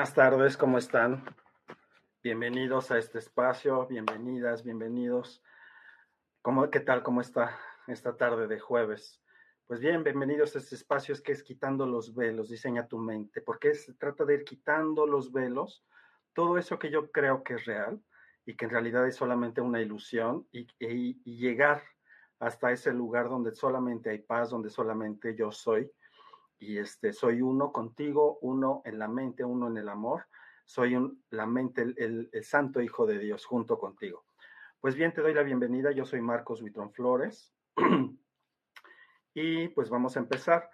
Buenas tardes, ¿cómo están? Bienvenidos a este espacio, bienvenidas, bienvenidos. ¿Cómo, ¿Qué tal? ¿Cómo está esta tarde de jueves? Pues bien, bienvenidos a este espacio es que es quitando los velos, diseña tu mente, porque se trata de ir quitando los velos, todo eso que yo creo que es real y que en realidad es solamente una ilusión y, y llegar hasta ese lugar donde solamente hay paz, donde solamente yo soy y este, soy uno contigo, uno en la mente, uno en el amor, soy un, la mente, el, el, santo Hijo de Dios junto contigo. Pues bien, te doy la bienvenida, yo soy Marcos Huitrón Flores y pues vamos a empezar.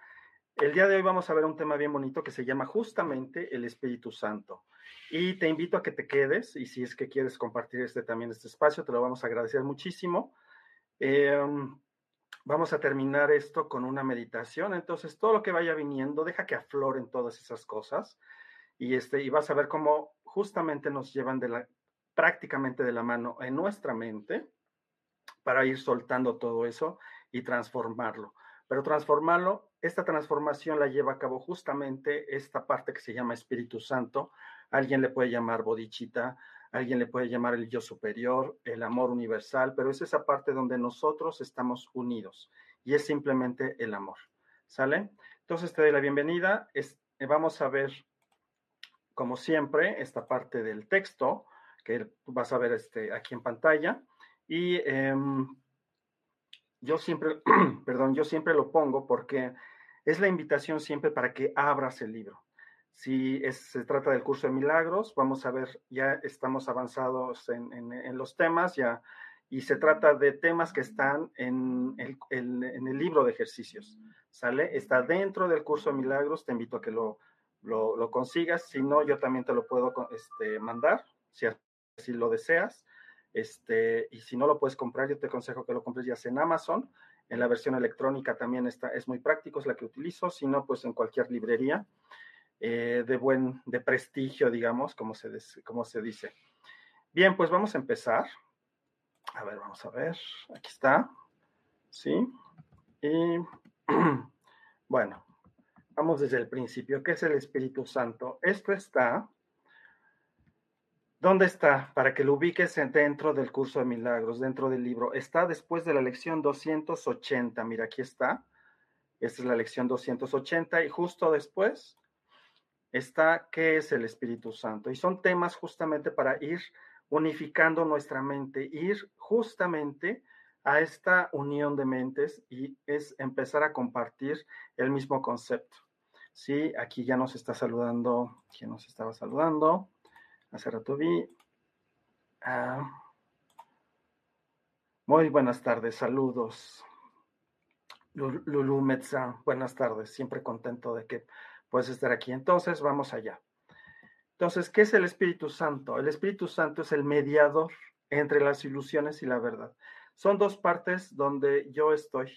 El día de hoy vamos a ver un tema bien bonito que se llama justamente el Espíritu Santo. Y te invito a que te quedes y si es que quieres compartir este también este espacio, te lo vamos a agradecer muchísimo. Eh, Vamos a terminar esto con una meditación. Entonces, todo lo que vaya viniendo, deja que afloren todas esas cosas. Y, este, y vas a ver cómo justamente nos llevan prácticamente de la mano en nuestra mente para ir soltando todo eso y transformarlo. Pero transformarlo, esta transformación la lleva a cabo justamente esta parte que se llama Espíritu Santo. Alguien le puede llamar bodichita, alguien le puede llamar el yo superior, el amor universal, pero es esa parte donde nosotros estamos unidos y es simplemente el amor. ¿Sale? Entonces te doy la bienvenida. Es, vamos a ver, como siempre, esta parte del texto que vas a ver este, aquí en pantalla. Y eh, yo siempre, perdón, yo siempre lo pongo porque es la invitación siempre para que abras el libro. Si se trata del curso de milagros, vamos a ver, ya estamos avanzados en, los temas, ya, y se trata de temas que están en el, en el, libro de ejercicios, ¿sale? Está dentro del curso de milagros, te invito a que lo, lo, consigas, si no, yo también te lo puedo este, mandar, si así lo deseas, este, y si no lo puedes comprar, yo te aconsejo que lo compres ya sea en Amazon, en la versión electrónica también está, es muy práctico, es la que utilizo, si no, pues en cualquier librería. Eh, de buen, de prestigio, digamos, como se, como se dice. Bien, pues vamos a empezar. A ver, vamos a ver. Aquí está. Sí. Y bueno, vamos desde el principio. ¿Qué es el Espíritu Santo? Esto está. ¿Dónde está? Para que lo ubiques dentro del curso de milagros, dentro del libro. Está después de la lección 280. Mira, aquí está. Esta es la lección 280 y justo después está qué es el Espíritu Santo. Y son temas justamente para ir unificando nuestra mente, ir justamente a esta unión de mentes y es empezar a compartir el mismo concepto. Sí, aquí ya nos está saludando, ¿quién nos estaba saludando? Hace rato vi. Ah, muy buenas tardes, saludos. Lulu Metza, buenas tardes, siempre contento de que puedes estar aquí. Entonces, vamos allá. Entonces, ¿qué es el Espíritu Santo? El Espíritu Santo es el mediador entre las ilusiones y la verdad. Son dos partes donde yo estoy.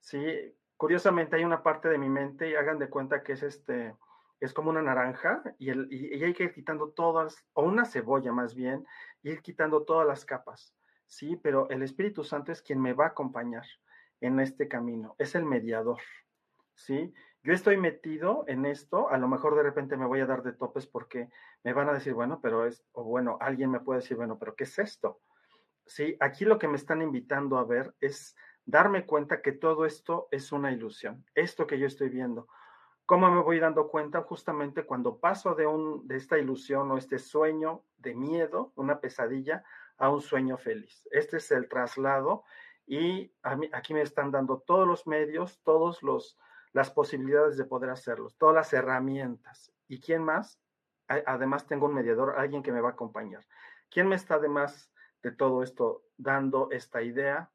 Sí, curiosamente hay una parte de mi mente y hagan de cuenta que es este, es como una naranja y, el, hay que ir quitando todas, o una cebolla más bien, ir quitando todas las capas. Sí, pero el Espíritu Santo es quien me va a acompañar en este camino, es el mediador. Sí, yo estoy metido en esto, a lo mejor de repente me voy a dar de topes porque me van a decir, bueno, pero es, o bueno, alguien me puede decir, bueno, pero ¿qué es esto? Sí, aquí lo que me están invitando a ver es darme cuenta que todo esto es una ilusión, esto que yo estoy viendo. ¿Cómo me voy dando cuenta? Justamente cuando paso de, un, de esta ilusión o este sueño de miedo, una pesadilla, a un sueño feliz. Este es el traslado y aquí me están dando todos los medios, todos los las posibilidades de poder hacerlo, todas las herramientas. ¿Y quién más? Además tengo un mediador, alguien que me va a acompañar. ¿Quién me está además de todo esto dando esta idea,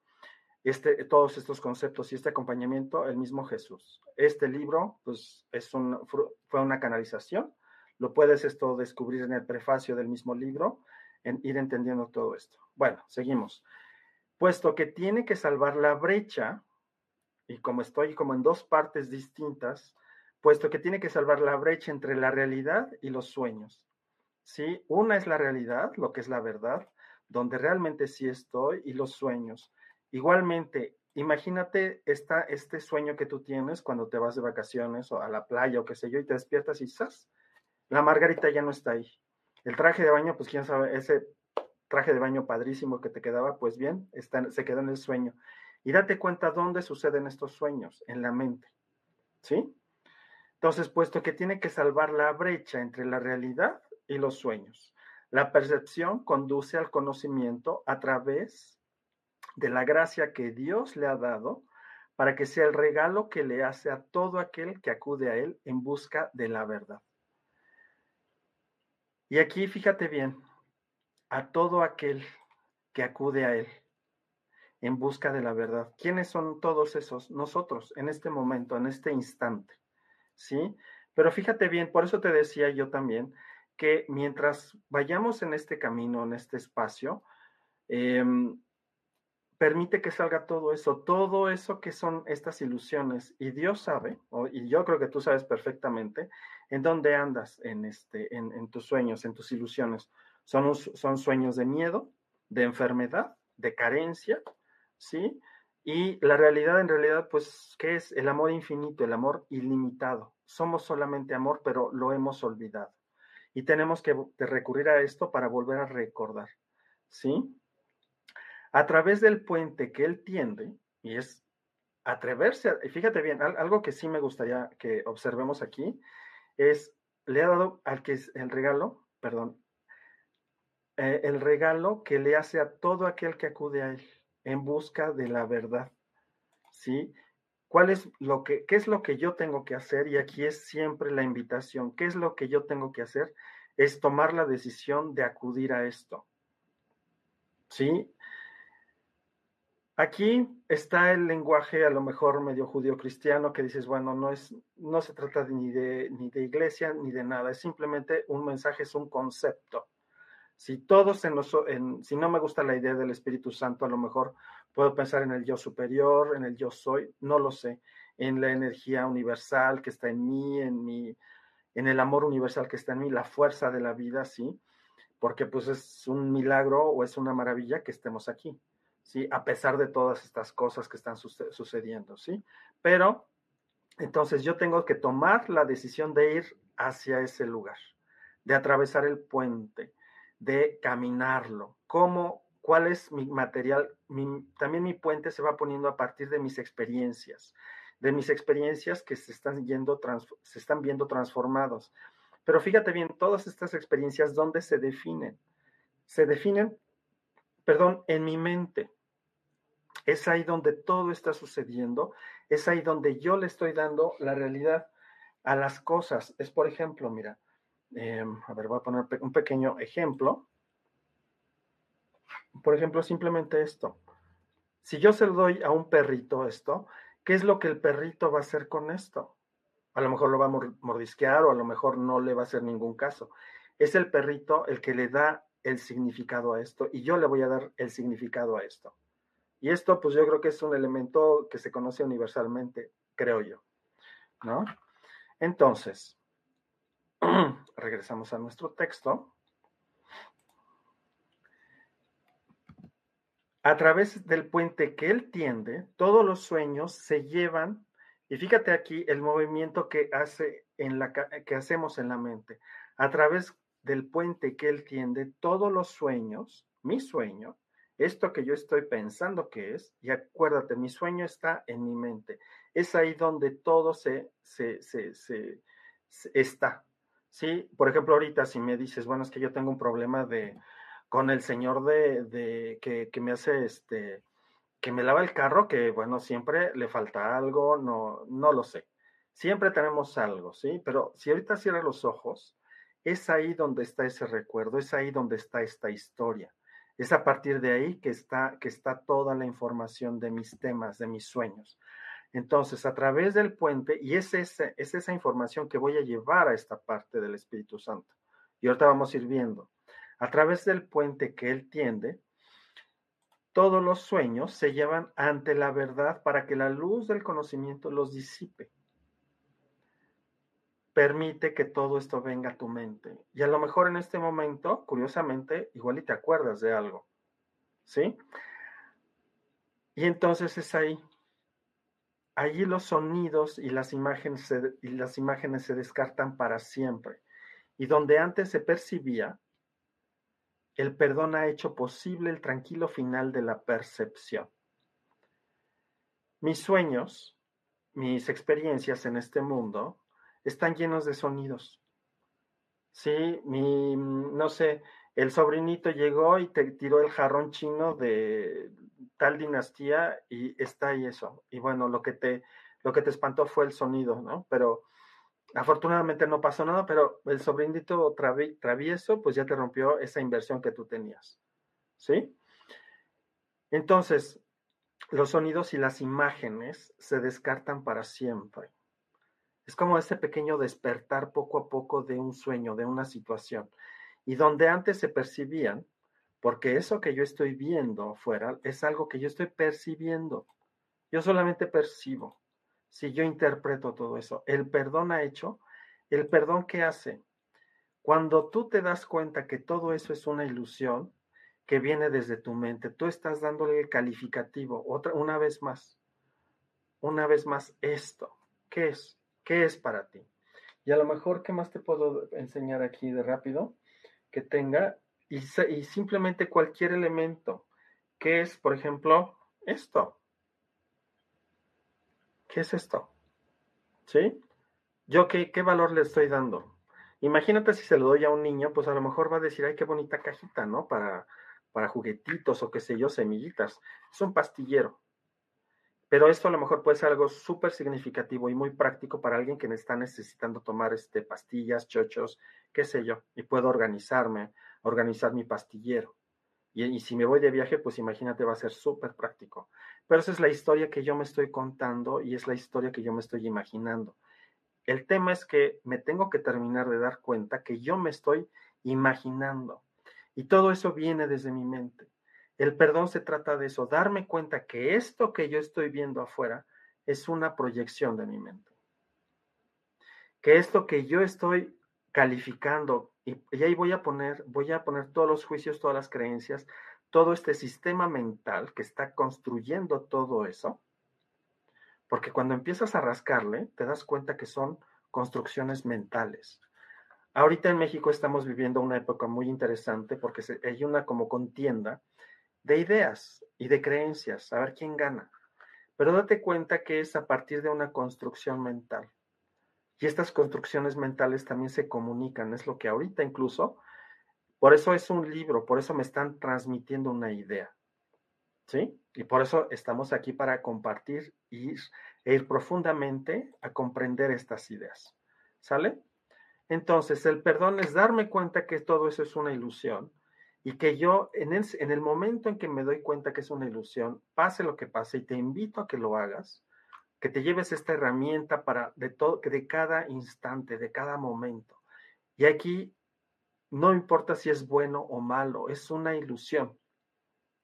este, todos estos conceptos y este acompañamiento? El mismo Jesús. Este libro, pues, es un, fue una canalización. Lo puedes esto descubrir en el prefacio del mismo libro, en ir entendiendo todo esto. Bueno, seguimos. Puesto que tiene que salvar la brecha y como estoy como en dos partes distintas, puesto que tiene que salvar la brecha entre la realidad y los sueños. ¿Sí? Una es la realidad, lo que es la verdad, donde realmente sí estoy, y los sueños. Igualmente, imagínate esta, este sueño que tú tienes cuando te vas de vacaciones o a la playa o qué sé yo, y te despiertas y ¡zas! La margarita ya no está ahí. El traje de baño, pues quién sabe, ese traje de baño padrísimo que te quedaba, pues bien, está, se quedó en el sueño. Y date cuenta dónde suceden estos sueños, en la mente. ¿Sí? Entonces, puesto que tiene que salvar la brecha entre la realidad y los sueños, la percepción conduce al conocimiento a través de la gracia que Dios le ha dado para que sea el regalo que le hace a todo aquel que acude a Él en busca de la verdad. Y aquí fíjate bien, a todo aquel que acude a Él en busca de la verdad. ¿Quiénes son todos esos? Nosotros, en este momento, en este instante. ¿Sí? Pero fíjate bien, por eso te decía yo también que mientras vayamos en este camino, en este espacio, em, permite que salga todo eso, todo eso que son estas ilusiones. Y Dios sabe, y yo creo que tú sabes perfectamente, en dónde andas en, este, en, tus sueños, en tus ilusiones. Son, son sueños de miedo, de enfermedad, de carencia, ¿sí? Y la realidad, en realidad, pues, ¿qué es? El amor infinito, el amor ilimitado. Somos solamente amor, pero lo hemos olvidado. Y tenemos que recurrir a esto para volver a recordar, ¿sí? A través del puente que él tiende, y es atreverse, a, fíjate bien, algo que sí me gustaría que observemos aquí, es, le ha dado al que es el regalo, perdón, eh, el regalo que le hace a todo aquel que acude a él en busca de la verdad. ¿Sí? ¿Cuál es lo que, qué es lo que yo tengo que hacer? Y aquí es siempre la invitación. ¿Qué es lo que yo tengo que hacer? Es tomar la decisión de acudir a esto. ¿Sí? Aquí está el lenguaje a lo mejor medio judío cristiano que dices, bueno, no es, no se trata ni de, ni de iglesia ni de nada, es simplemente un mensaje, es un concepto. Si todos en los, si no me gusta la idea del Espíritu Santo, a lo mejor puedo pensar en el yo superior, en el yo soy, no lo sé, en la energía universal que está en mí, en mi, en el amor universal que está en mí, la fuerza de la vida, sí, porque pues es un milagro o es una maravilla que estemos aquí, sí, a pesar de todas estas cosas que están sucediendo, sí, pero entonces yo tengo que tomar la decisión de ir hacia ese lugar, de atravesar el puente, de caminarlo, cómo, cuál es mi material, también mi puente se va poniendo a partir de mis experiencias, de mis experiencias que se están, yendo, se están viendo transformados. Pero fíjate bien, todas estas experiencias, ¿dónde se definen? Se definen, perdón, en mi mente. Es ahí donde todo está sucediendo, es ahí donde yo le estoy dando la realidad a las cosas. Es, por ejemplo, mira, Em, a ver, voy a poner un pequeño ejemplo. Por ejemplo, simplemente esto. Si yo se lo doy a un perrito esto, ¿qué es lo que el perrito va a hacer con esto? A lo mejor lo va a mordisquear o a lo mejor no le va a hacer ningún caso. Es el perrito el que le da el significado a esto y yo le voy a dar el significado a esto. Y esto, pues yo creo que es un elemento que se conoce universalmente, creo yo. ¿No? Entonces, regresamos a nuestro texto. A través del puente que él tiende, todos los sueños se llevan, y fíjate aquí el movimiento que, hace en la, que hacemos en la mente. A través del puente que él tiende, todos los sueños, mi sueño, esto que yo estoy pensando que es, y acuérdate, mi sueño está en mi mente. Es ahí donde todo se, está. ¿Sí? Por ejemplo, ahorita si me dices, bueno, es que yo tengo un problema de con el señor de, de que, que, me hace este, que me lava el carro, que bueno, siempre le falta algo, no, no lo sé. Siempre tenemos algo, ¿sí? Pero si ahorita cierras los ojos, es ahí donde está ese recuerdo, es ahí donde está esta historia. Es a partir de ahí que está, que está toda la información de mis temas, de mis sueños. Entonces, a través del puente, y es, ese, es esa información que voy a llevar a esta parte del Espíritu Santo. Y ahorita vamos a ir viendo. A través del puente que él tiende, todos los sueños se llevan ante la verdad para que la luz del conocimiento los disipe permite que todo esto venga a tu mente. Y a lo mejor en este momento, curiosamente, igual y te acuerdas de algo. ¿Sí? Y entonces es ahí. Allí los sonidos y las imágenes se, y las imágenes se descartan para siempre. Y donde antes se percibía, el perdón ha hecho posible el tranquilo final de la percepción. Mis sueños, mis experiencias en este mundo, están llenos de sonidos. Sí, mi, no sé, el sobrinito llegó y te tiró el jarrón chino de tal dinastía y está ahí eso. Y bueno, lo que te, lo que te espantó fue el sonido, ¿no? Pero afortunadamente no pasó nada, pero el sobrinito travieso, pues ya te rompió esa inversión que tú tenías. ¿Sí? Entonces, los sonidos y las imágenes se descartan para siempre. Es como ese pequeño despertar poco a poco de un sueño, de una situación. Y donde antes se percibían, porque eso que yo estoy viendo afuera es algo que yo estoy percibiendo. Yo solamente percibo. Si yo interpreto todo eso, el perdón ha hecho, el perdón que hace. Cuando tú te das cuenta que todo eso es una ilusión que viene desde tu mente, tú estás dándole el calificativo, otra, una vez más, una vez más, esto, ¿qué es? ¿Qué es para ti? Y a lo mejor, ¿qué más te puedo enseñar aquí de rápido? Que tenga, y, simplemente cualquier elemento, ¿Qué es, por ejemplo, esto. ¿Qué es esto? ¿Sí? ¿Yo qué, qué valor le estoy dando? Imagínate si se lo doy a un niño, pues a lo mejor va a decir, ay, qué bonita cajita, ¿no? Para, para juguetitos o qué sé yo, semillitas. Es un pastillero. Pero esto a lo mejor puede ser algo súper significativo y muy práctico para alguien que está necesitando tomar este, pastillas, chochos, qué sé yo, y puedo organizarme, organizar mi pastillero. Y, y si me voy de viaje, pues imagínate, va a ser súper práctico. Pero esa es la historia que yo me estoy contando y es la historia que yo me estoy imaginando. El tema es que me tengo que terminar de dar cuenta que yo me estoy imaginando. Y todo eso viene desde mi mente. El perdón se trata de eso, darme cuenta que esto que yo estoy viendo afuera es una proyección de mi mente. Que esto que yo estoy calificando, y, ahí voy a poner, voy a poner todos los juicios, todas las creencias, todo este sistema mental que está construyendo todo eso, porque cuando empiezas a rascarle, te das cuenta que son construcciones mentales. Ahorita en México estamos viviendo una época muy interesante porque hay una como contienda de ideas y de creencias, a ver quién gana. Pero date cuenta que es a partir de una construcción mental. Y estas construcciones mentales también se comunican, es lo que ahorita incluso, por eso es un libro, por eso me están transmitiendo una idea. ¿Sí? Y por eso estamos aquí para compartir y ir, e ir profundamente a comprender estas ideas. ¿Sale? Entonces, el perdón es darme cuenta que todo eso es una ilusión y que yo, en el, en el momento en que me doy cuenta que es una ilusión, pase lo que pase, y te invito a que lo hagas, que te lleves esta herramienta para de todo, de cada instante, de cada momento. Y aquí no importa si es bueno o malo, es una ilusión.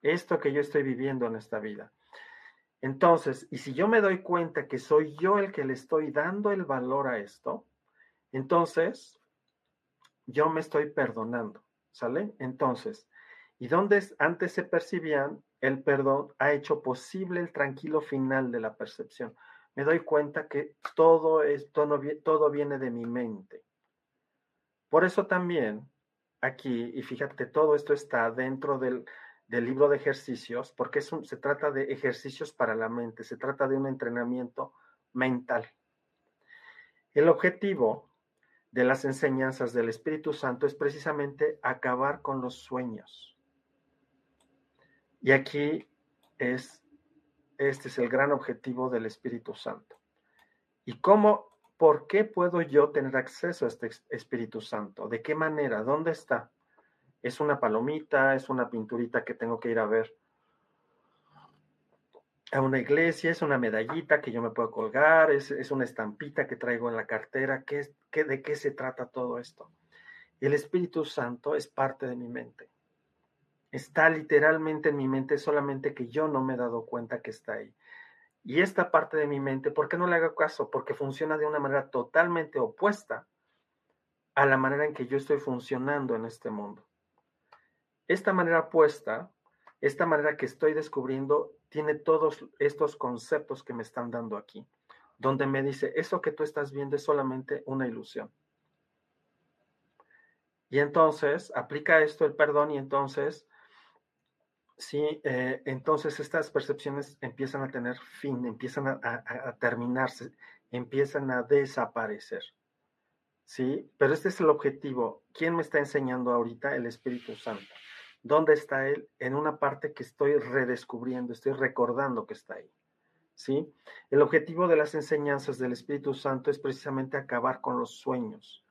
Esto que yo estoy viviendo en esta vida. Entonces, y si yo me doy cuenta que soy yo el que le estoy dando el valor a esto, entonces yo me estoy perdonando, ¿sale? Entonces, ¿y dónde antes se percibían? El perdón ha hecho posible el tranquilo final de la percepción. Me doy cuenta que todo, esto todo viene de mi mente. Por eso también aquí, y fíjate, todo esto está dentro del, del libro de ejercicios, porque es se trata de ejercicios para la mente, se trata de un entrenamiento mental. El objetivo de las enseñanzas del Espíritu Santo es precisamente acabar con los sueños. Y aquí es, este es el gran objetivo del Espíritu Santo. ¿Y cómo, por qué puedo yo tener acceso a este Espíritu Santo? ¿De qué manera? ¿Dónde está? es una palomita, es una pinturita que tengo que ir a ver a una iglesia, es una medallita que yo me puedo colgar, es, una estampita que traigo en la cartera. ¿Qué, qué, ¿De qué se trata todo esto? El Espíritu Santo es parte de mi mente. Está literalmente en mi mente, solamente que yo no me he dado cuenta que está ahí. Y esta parte de mi mente, ¿por qué no le hago caso? Porque funciona de una manera totalmente opuesta a la manera en que yo estoy funcionando en este mundo. Esta manera puesta, esta manera que estoy descubriendo, tiene todos estos conceptos que me están dando aquí, donde me dice, eso que tú estás viendo es solamente una ilusión. Y entonces aplica esto el perdón y entonces, sí, eh, entonces estas percepciones empiezan a tener fin, empiezan a, a terminarse, empiezan a desaparecer. ¿Sí? Pero este es el objetivo. ¿Quién me está enseñando ahorita? El Espíritu Santo. ¿Dónde está Él? En una parte que estoy redescubriendo, estoy recordando que está ahí. ¿Sí? El objetivo de las enseñanzas del Espíritu Santo es precisamente acabar con los sueños.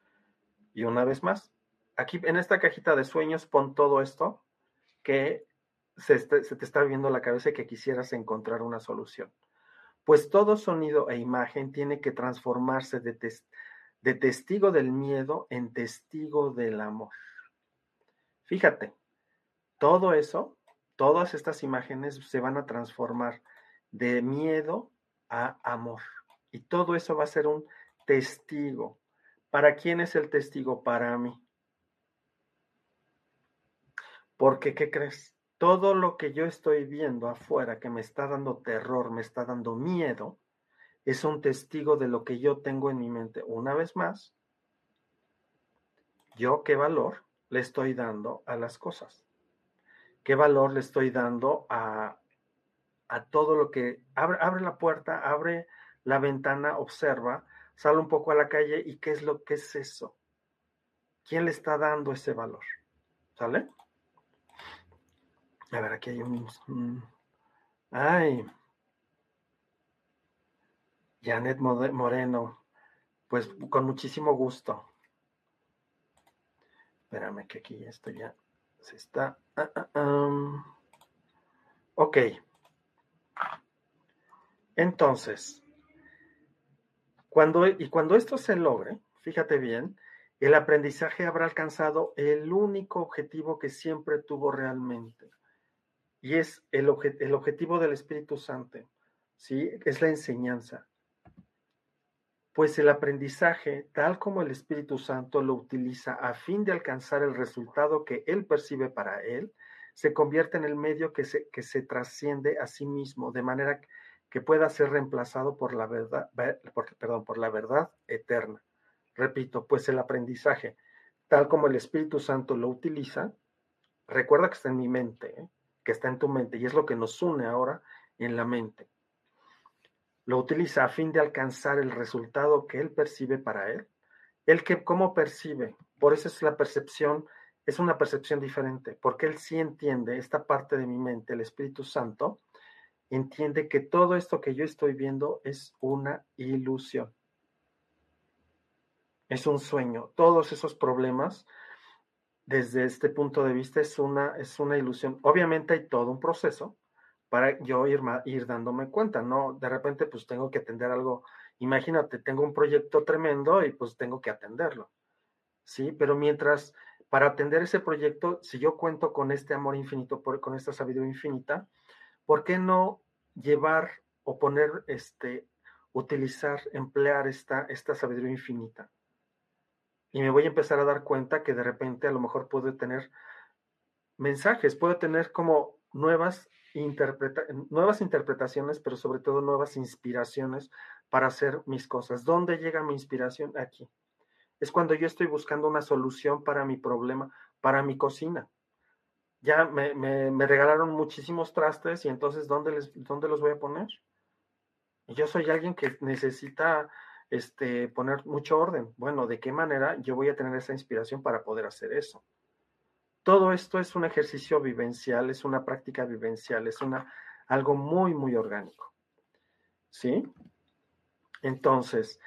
Y una vez más, aquí en esta cajita de sueños pon todo esto que se, te está viendo la cabeza y que quisieras encontrar una solución. Pues todo sonido e imagen tiene que transformarse de testigo del miedo en testigo del amor. Fíjate, todo eso, todas estas imágenes se van a transformar de miedo a amor. Y todo eso va a ser un testigo. ¿Para quién es el testigo? Para mí. Porque, ¿qué crees? Todo lo que yo estoy viendo afuera que me está dando terror, me está dando miedo, es un testigo de lo que yo tengo en mi mente. Una vez más, yo qué valor le estoy dando a las cosas qué valor le estoy dando a, todo lo que abre, abre la puerta, abre la ventana, observa, sale un poco a la calle y qué es lo que es eso. ¿Quién le está dando ese valor? ¿Sale? A ver, aquí hay un... ay. Janet Moreno. Pues con muchísimo gusto. Espérame que aquí esto ya se está. Ah, ah, ok. Entonces, cuando, y cuando esto se logre, fíjate bien, el aprendizaje habrá alcanzado el único objetivo que siempre tuvo realmente. Y es el, el objetivo del Espíritu Santo, ¿sí? Es la enseñanza pues el aprendizaje, tal como el Espíritu Santo lo utiliza a fin de alcanzar el resultado que él percibe para él, se convierte en el medio que se, que se trasciende a sí mismo, de manera que pueda ser reemplazado por la verdad, perdón, por la verdad eterna. Repito, pues el aprendizaje, tal como el Espíritu Santo lo utiliza, recuerda que está en mi mente, ¿eh? que está en tu mente, y es lo que nos une ahora en la mente lo utiliza a fin de alcanzar el resultado que él percibe para él. Él que cómo percibe, por eso es la percepción, es una percepción diferente, porque él sí entiende esta parte de mi mente, el Espíritu Santo, entiende que todo esto que yo estoy viendo es una ilusión. es un sueño. Todos esos problemas, desde este punto de vista, es una, es una ilusión. Obviamente hay todo un proceso para yo ir, ir dándome cuenta, ¿no? De repente, pues tengo que atender algo. Imagínate, tengo un proyecto tremendo y pues tengo que atenderlo. ¿Sí? Pero mientras, para atender ese proyecto, si yo cuento con este amor infinito, con esta sabiduría infinita, ¿por qué no llevar o poner, este, utilizar, emplear esta, esta sabiduría infinita? y me voy a empezar a dar cuenta que de repente a lo mejor puedo tener mensajes, puedo tener como nuevas, nuevas interpretaciones, pero sobre todo nuevas inspiraciones para hacer mis cosas. ¿Dónde llega mi inspiración? Aquí. Es cuando yo estoy buscando una solución para mi problema, para mi cocina. Ya me, me, me regalaron muchísimos trastes y entonces ¿dónde, les, ¿dónde los voy a poner? Yo soy alguien que necesita este, poner mucho orden. Bueno, ¿de qué manera yo voy a tener esa inspiración para poder hacer eso? Todo esto es un ejercicio vivencial, es una práctica vivencial, es una, algo muy, muy orgánico. ¿Sí? Entonces,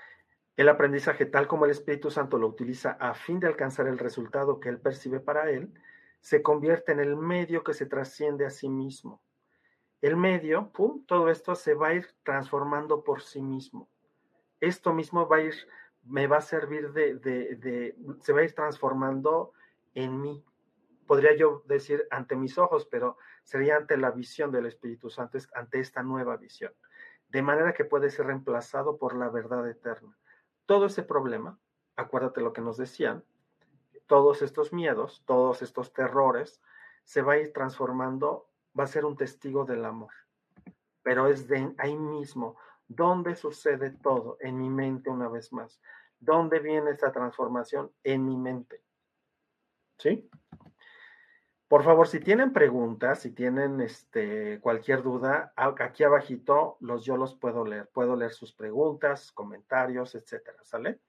el aprendizaje, tal como el Espíritu Santo lo utiliza a fin de alcanzar el resultado que él percibe para él, se convierte en el medio que se trasciende a sí mismo. El medio, pum, todo esto se va a ir transformando por sí mismo esto mismo va a ir, me va a servir de, de, se va a ir transformando en mí. Podría yo decir ante mis ojos, pero sería ante la visión del Espíritu Santo, ante esta nueva visión. De manera que puede ser reemplazado por la verdad eterna. Todo ese problema, acuérdate lo que nos decían, todos estos miedos, todos estos terrores, se va a ir transformando, va a ser un testigo del amor. Pero es de ahí mismo, ¿Dónde sucede todo? En mi mente una vez más. ¿Dónde viene esta transformación? En mi mente. ¿Sí? Por favor, si tienen preguntas, si tienen este, cualquier duda, aquí abajito los, yo los puedo leer. Puedo leer sus preguntas, comentarios, etcétera, ¿sale?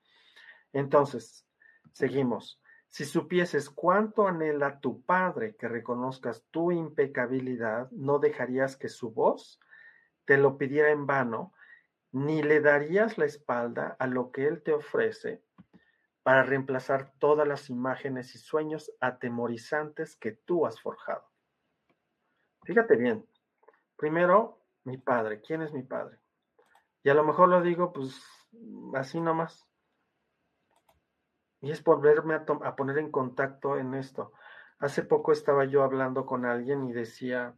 Entonces, seguimos. Si supieses cuánto anhela tu padre que reconozcas tu impecabilidad, no dejarías que su voz te lo pidiera en vano ni le darías la espalda a lo que Él te ofrece para reemplazar todas las imágenes y sueños atemorizantes que tú has forjado. Fíjate bien, primero mi padre, ¿quién es mi padre? Y a lo mejor lo digo pues así nomás. Y es volverme a, a poner en contacto en esto. Hace poco estaba yo hablando con alguien y decía,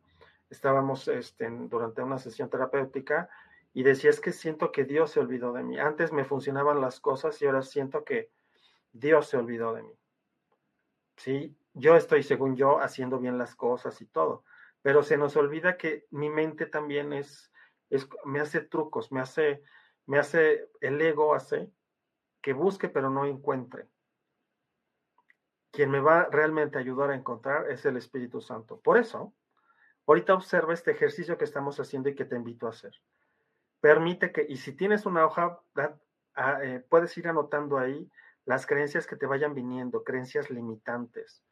estábamos este, durante una sesión terapéutica y decía, es que siento que Dios se olvidó de mí. Antes me funcionaban las cosas y ahora siento que Dios se olvidó de mí. Sí, yo estoy, según yo, haciendo bien las cosas y todo, pero se nos olvida que mi mente también es, es me hace trucos, me hace, me hace, el ego hace que busque pero no encuentre. Quien me va realmente a ayudar a encontrar es el Espíritu Santo. Por eso, ahorita observa este ejercicio que estamos haciendo y que te invito a hacer permite que, y si tienes una hoja, ah, eh, puedes ir anotando ahí las creencias que te vayan viniendo, creencias limitantes,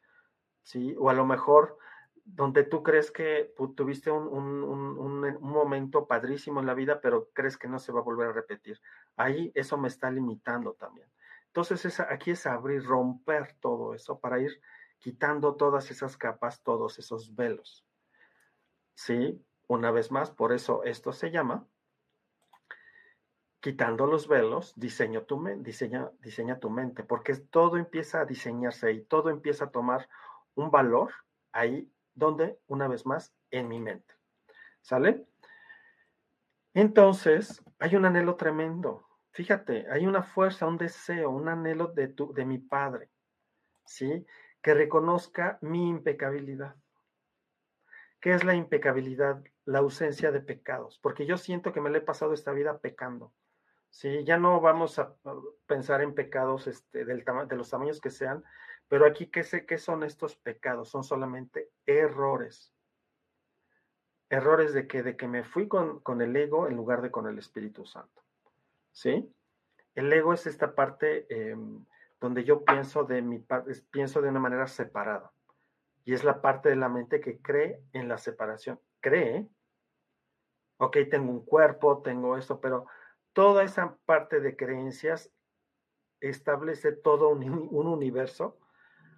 ¿sí? O a lo mejor donde tú crees que tuviste un, un, momento padrísimo en la vida, pero crees que no se va a volver a repetir. Ahí eso me está limitando también. Entonces, aquí es abrir, romper todo eso para ir quitando todas esas capas, todos esos velos. ¿Sí? Una vez más, por eso esto se llama quitando los velos, diseño tu diseña, diseña tu mente, porque todo empieza a diseñarse ahí, todo empieza a tomar un valor ahí donde, una vez más, en mi mente. ¿Sale? Entonces, hay un anhelo tremendo. Fíjate, hay una fuerza, un deseo, un anhelo de, tu, de mi padre, ¿sí? Que reconozca mi impecabilidad. ¿Qué es la impecabilidad? La ausencia de pecados, porque yo siento que me le he pasado esta vida pecando. Sí, ya no vamos a pensar en pecados este, del de los tamaños que sean, pero aquí, ¿qué, sé, ¿qué son estos pecados? Son solamente errores. Errores de que, de que me fui con, con el ego en lugar de con el Espíritu Santo. ¿Sí? El ego es esta parte em, donde yo pienso de, mi, pienso de una manera separada. Y es la parte de la mente que cree en la separación. Cree, ok, tengo un cuerpo, tengo esto, pero toda esa parte de creencias establece todo un, universo.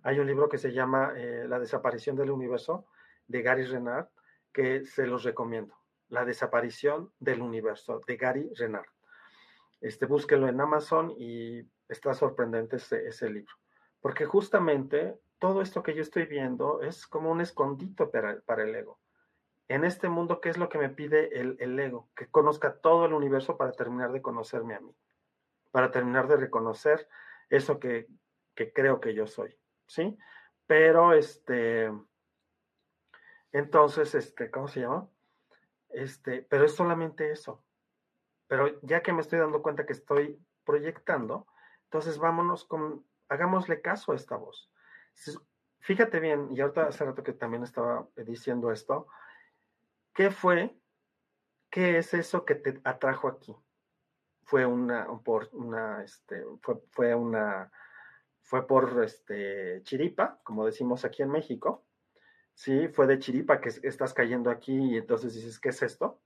Hay un libro que se llama eh, La desaparición del universo de Gary Renard, que se los recomiendo. La desaparición del universo de Gary Renard. Este, búsquenlo en Amazon y está sorprendente ese, libro. Porque justamente todo esto que yo estoy viendo es como un escondito para el ego. En este mundo, ¿qué es lo que me pide el, el ego? Que conozca todo el universo para terminar de conocerme a mí, para terminar de reconocer eso que, que creo que yo soy, ¿sí? Pero, este, entonces, este, ¿cómo se llama? Este, pero es solamente eso. Pero ya que me estoy dando cuenta que estoy proyectando, entonces vámonos con, hagámosle caso a esta voz. Fíjate bien, y ahorita hace rato que también estaba diciendo esto, ¿qué fue? ¿Qué es eso que te atrajo aquí? Fue una, por una, este, fue, fue una, fue por este chiripa, como decimos aquí en México. Sí, fue de chiripa que estás cayendo aquí y entonces dices, ¿qué es esto?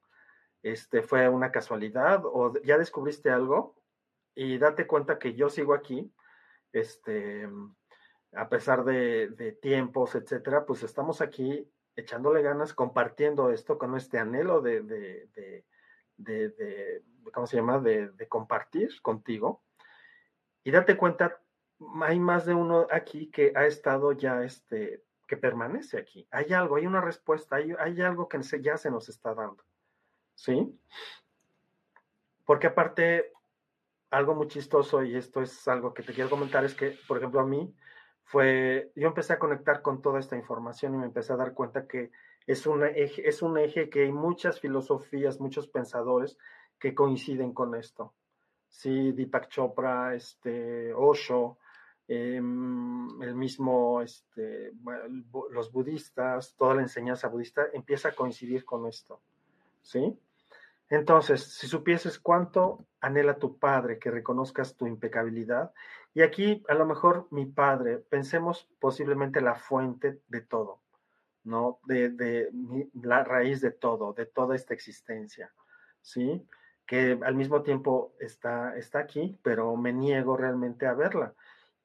Este, fue una casualidad o ya descubriste algo y date cuenta que yo sigo aquí, este, a pesar de, tiempos, etcétera, pues estamos aquí echándole ganas, compartiendo esto con este anhelo de, de, de ¿cómo se llama?, de, compartir contigo. Y date cuenta, hay más de uno aquí que ha estado ya, este, que permanece aquí. Hay algo, hay una respuesta, hay, hay algo que ya se nos está dando. ¿Sí? Porque aparte, algo muy chistoso, y esto es algo que te quiero comentar, es que, por ejemplo, a mí, fue, yo empecé a conectar con toda esta información y me empecé a dar cuenta que es un eje, es un eje que hay muchas filosofías, muchos pensadores que coinciden con esto. Sí, Deepak Chopra, este, Osho, em, el mismo, este, los budistas, toda la enseñanza budista empieza a coincidir con esto. ¿Sí? Entonces, si supieses cuánto anhela tu padre que reconozcas tu impecabilidad, y aquí a lo mejor mi padre, pensemos posiblemente la fuente de todo, ¿no? De, la raíz de todo, de toda esta existencia, ¿sí? Que al mismo tiempo está, está aquí, pero me niego realmente a verla.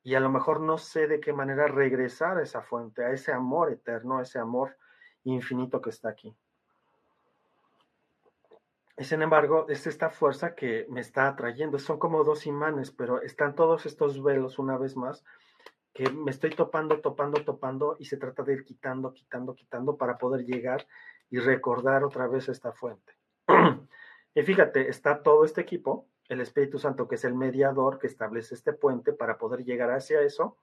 Y a lo mejor no sé de qué manera regresar a esa fuente, a ese amor eterno, a ese amor infinito que está aquí. Sin embargo, es esta fuerza que me está atrayendo. Son como dos imanes, pero están todos estos velos una vez más que me estoy topando, topando, topando y se trata de ir quitando, quitando, quitando para poder llegar y recordar otra vez esta fuente. y fíjate, está todo este equipo, el Espíritu Santo, que es el mediador que establece este puente para poder llegar hacia eso,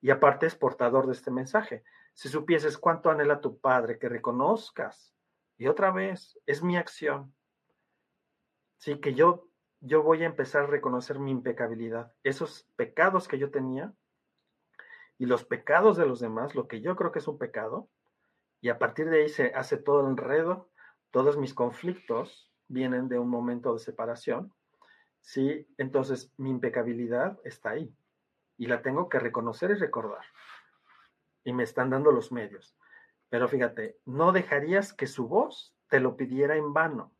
y aparte es portador de este mensaje. Si supieses cuánto anhela tu Padre, que reconozcas, y otra vez, es mi acción, Sí, que yo, yo voy a empezar a reconocer mi impecabilidad. Esos pecados que yo tenía y los pecados de los demás, lo que yo creo que es un pecado, y a partir de ahí se hace todo el enredo, todos mis conflictos vienen de un momento de separación, ¿sí? Entonces mi impecabilidad está ahí y la tengo que reconocer y recordar. Y me están dando los medios. Pero fíjate, no dejarías que su voz te lo pidiera en vano.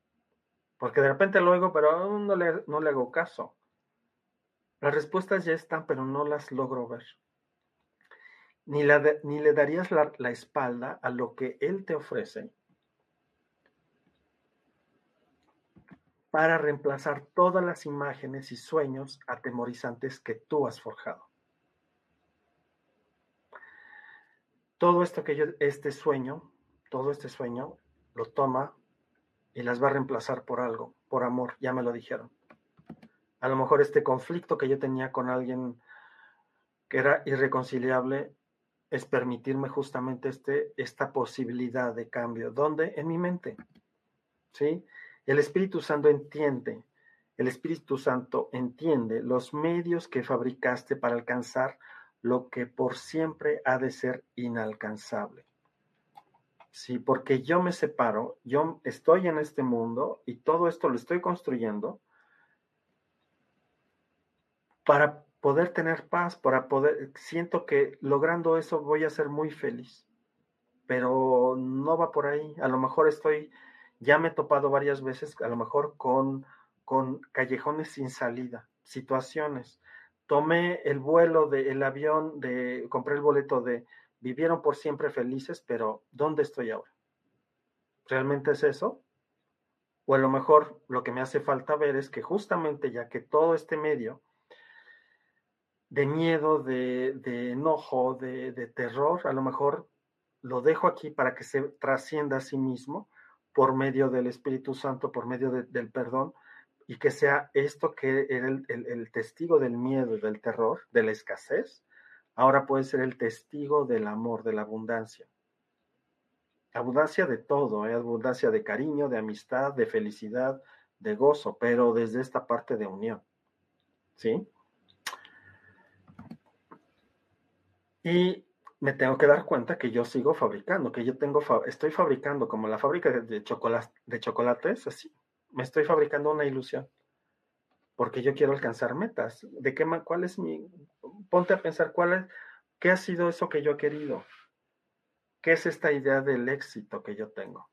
Porque de repente lo oigo, pero no le, no le hago caso. Las respuestas ya están, pero no las logro ver. Ni, ni le darías la, la espalda a lo que Él te ofrece para reemplazar todas las imágenes y sueños atemorizantes que tú has forjado. Todo esto que yo, este sueño, todo este sueño, lo toma y las va a reemplazar por algo, por amor, ya me lo dijeron. A lo mejor este conflicto que yo tenía con alguien que era irreconciliable es permitirme justamente este, esta posibilidad de cambio. ¿Dónde? En mi mente. ¿Sí? El Espíritu Santo entiende, el Espíritu Santo entiende los medios que fabricaste para alcanzar lo que por siempre ha de ser inalcanzable. Sí, porque yo me separo, yo estoy en este mundo y todo esto lo estoy construyendo para poder tener paz, para poder, siento que logrando eso voy a ser muy feliz, pero no va por ahí. A lo mejor estoy, ya me he topado varias veces, a lo mejor con, con callejones sin salida, situaciones tomé el vuelo del avión, de, compré el boleto de vivieron por siempre felices, pero ¿dónde estoy ahora? ¿Realmente es eso? O a lo mejor lo que me hace falta ver es que justamente ya que todo este medio de miedo, de, enojo, de, terror, a lo mejor lo dejo aquí para que se trascienda a sí mismo por medio del Espíritu Santo, por medio del perdón, y que sea esto que era el, testigo del miedo y del terror, de la escasez, ahora puede ser el testigo del amor, de la abundancia. Abundancia de todo, ¿eh? abundancia de cariño, de amistad, de felicidad, de gozo, pero desde esta parte de unión. ¿Sí? Y me tengo que dar cuenta que yo sigo fabricando, que yo tengo, estoy fabricando como la fábrica de, de chocolates, así, me estoy fabricando una ilusión, porque yo quiero alcanzar metas. ¿De qué, cuál es mi, ponte a pensar cuál es, qué ha sido eso que yo he querido? ¿Qué es esta idea del éxito que yo tengo?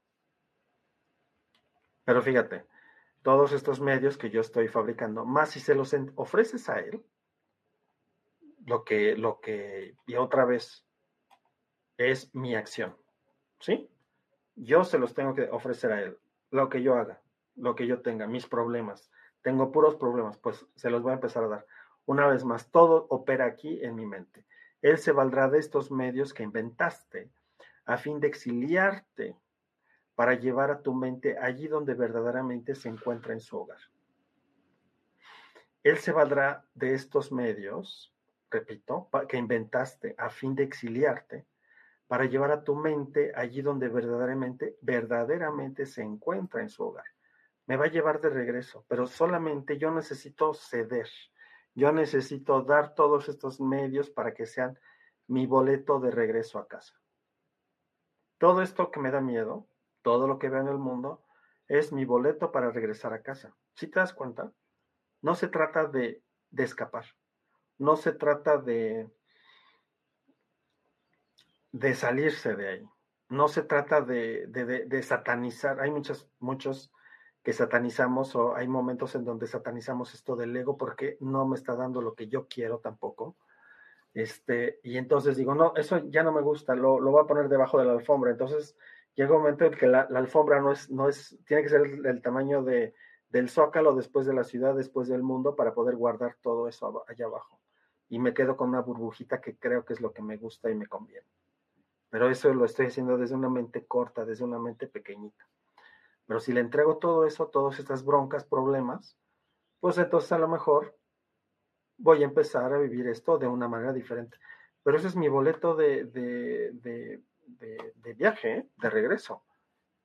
Pero fíjate, todos estos medios que yo estoy fabricando, más si se los ofreces a él, lo que, lo que, y otra vez, es mi acción, ¿sí? Yo se los tengo que ofrecer a él, lo que yo haga lo que yo tenga, mis problemas. Tengo puros problemas, pues se los voy a empezar a dar. Una vez más, todo opera aquí en mi mente. Él se valdrá de estos medios que inventaste a fin de exiliarte para llevar a tu mente allí donde verdaderamente se encuentra en su hogar. Él se valdrá de estos medios, repito, que inventaste a fin de exiliarte para llevar a tu mente allí donde verdaderamente, verdaderamente se encuentra en su hogar me va a llevar de regreso, pero solamente yo necesito ceder. Yo necesito dar todos estos medios para que sean mi boleto de regreso a casa. Todo esto que me da miedo, todo lo que veo en el mundo, es mi boleto para regresar a casa. Si te das cuenta, no se trata de, escapar, no se trata de, de salirse de ahí, no se trata de, de satanizar. Hay muchos, muchos que satanizamos o hay momentos en donde satanizamos esto del ego porque no me está dando lo que yo quiero tampoco. Este, y entonces digo, no, eso ya no me gusta, lo, lo voy a poner debajo de la alfombra. Entonces llega un momento en que la, alfombra no es, no es, tiene que ser el, tamaño de, del zócalo después de la ciudad, después del mundo, para poder guardar todo eso allá abajo. Y me quedo con una burbujita que creo que es lo que me gusta y me conviene. Pero eso lo estoy haciendo desde una mente corta, desde una mente pequeñita. Pero si le entrego todo eso, todas estas broncas, problemas, pues entonces a lo mejor voy a empezar a vivir esto de una manera diferente. Pero ese es mi boleto de, de, viaje, ¿eh? de regreso.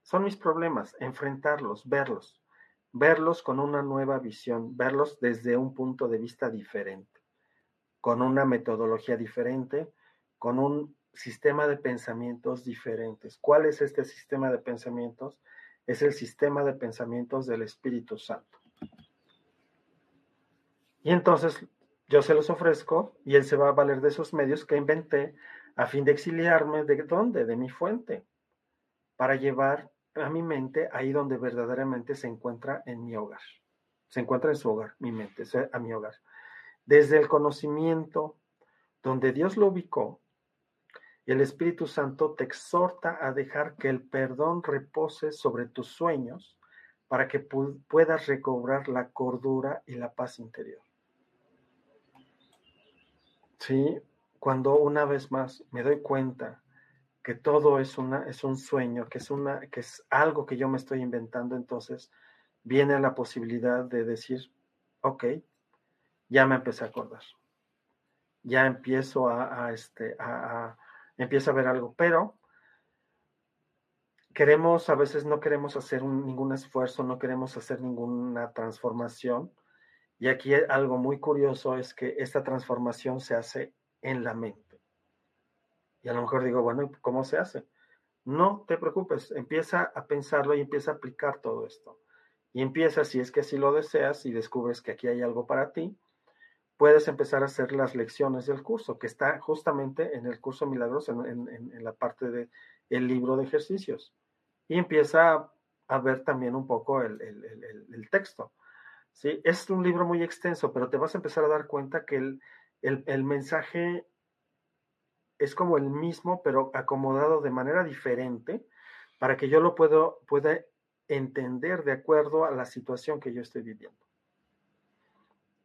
Son mis problemas, enfrentarlos, verlos, verlos con una nueva visión, verlos desde un punto de vista diferente, con una metodología diferente, con un sistema de pensamientos diferentes. ¿Cuál es este sistema de pensamientos? Es el sistema de pensamientos del Espíritu Santo. Y entonces yo se los ofrezco y él se va a valer de esos medios que inventé a fin de exiliarme de dónde, de mi fuente, para llevar a mi mente ahí donde verdaderamente se encuentra en mi hogar. Se encuentra en su hogar, mi mente, a mi hogar. Desde el conocimiento, donde Dios lo ubicó, y el Espíritu Santo te exhorta a dejar que el perdón repose sobre tus sueños para que puedas recobrar la cordura y la paz interior. Sí, cuando una vez más me doy cuenta que todo es, una, es un sueño, que es, una, que es algo que yo me estoy inventando, entonces viene la posibilidad de decir, ok, ya me empecé a acordar, ya empiezo a, este, a, empieza a ver algo, pero queremos, a veces no queremos hacer ningún esfuerzo, no queremos hacer ninguna transformación. Y aquí algo muy curioso es que esta transformación se hace en la mente. Y a lo mejor digo, bueno, ¿cómo se hace? No te preocupes, empieza a pensarlo y empieza a aplicar todo esto. Y empieza, si es que así lo deseas y descubres que aquí hay algo para ti, puedes empezar a hacer las lecciones del curso, que está justamente en el curso milagroso, en, la parte del el libro de ejercicios. Y empieza a, ver también un poco el, texto. ¿sí? Es un libro muy extenso, pero te vas a empezar a dar cuenta que el, el, mensaje es como el mismo, pero acomodado de manera diferente para que yo lo puedo, pueda entender de acuerdo a la situación que yo estoy viviendo.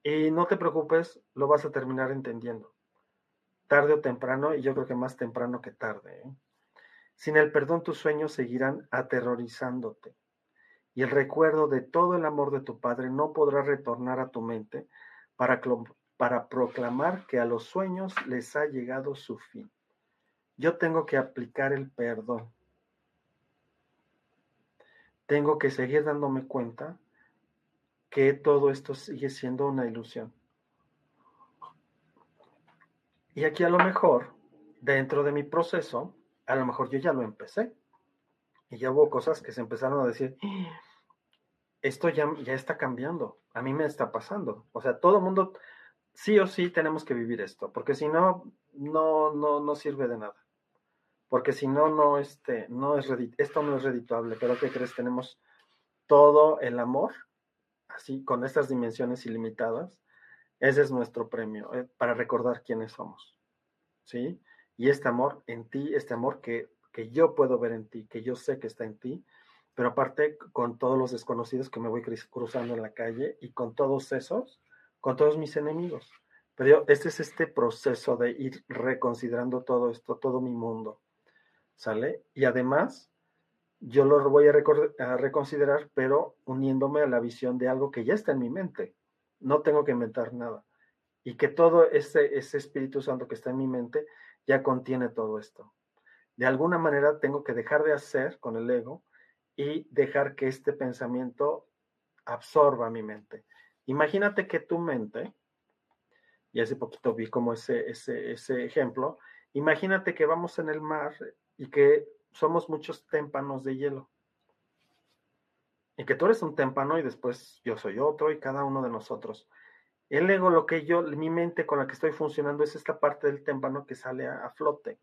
Y no te preocupes, lo vas a terminar entendiendo. Tarde o temprano, y yo creo que más temprano que tarde. ¿eh? Sin el perdón tus sueños seguirán aterrorizándote. Y el recuerdo de todo el amor de tu Padre no podrá retornar a tu mente para, para proclamar que a los sueños les ha llegado su fin. Yo tengo que aplicar el perdón. Tengo que seguir dándome cuenta que todo esto sigue siendo una ilusión. Y aquí a lo mejor, dentro de mi proceso, a lo mejor yo ya lo empecé. Y ya hubo cosas que se empezaron a decir, esto ya, ya está cambiando, a mí me está pasando. O sea, todo mundo, sí o sí tenemos que vivir esto, porque si no, no, no, no sirve de nada. Porque si no, no, este, no es esto no es redituable. Pero ¿qué crees? Tenemos todo el amor así, con estas dimensiones ilimitadas, ese es nuestro premio, eh, para recordar quiénes somos, ¿sí? Y este amor en ti, este amor que, que yo puedo ver en ti, que yo sé que está en ti, pero aparte con todos los desconocidos que me voy cruzando en la calle y con todos esos, con todos mis enemigos. Pero este es este proceso de ir reconsiderando todo esto, todo mi mundo, ¿sale? Y además, yo lo voy a, reconsiderar, pero uniéndome a la visión de algo que ya está en mi mente. No tengo que inventar nada. Y que todo ese, ese Espíritu Santo que está en mi mente ya contiene todo esto. De alguna manera tengo que dejar de hacer con el ego y dejar que este pensamiento absorba mi mente. Imagínate que tu mente, y hace poquito vi como ese, ese, ese ejemplo, imagínate que vamos en el mar y que somos muchos témpanos de hielo. Y que tú eres un témpano y después yo soy otro y cada uno de nosotros. El ego, lo que yo, mi mente con la que estoy funcionando es esta parte del témpano que sale a, flote.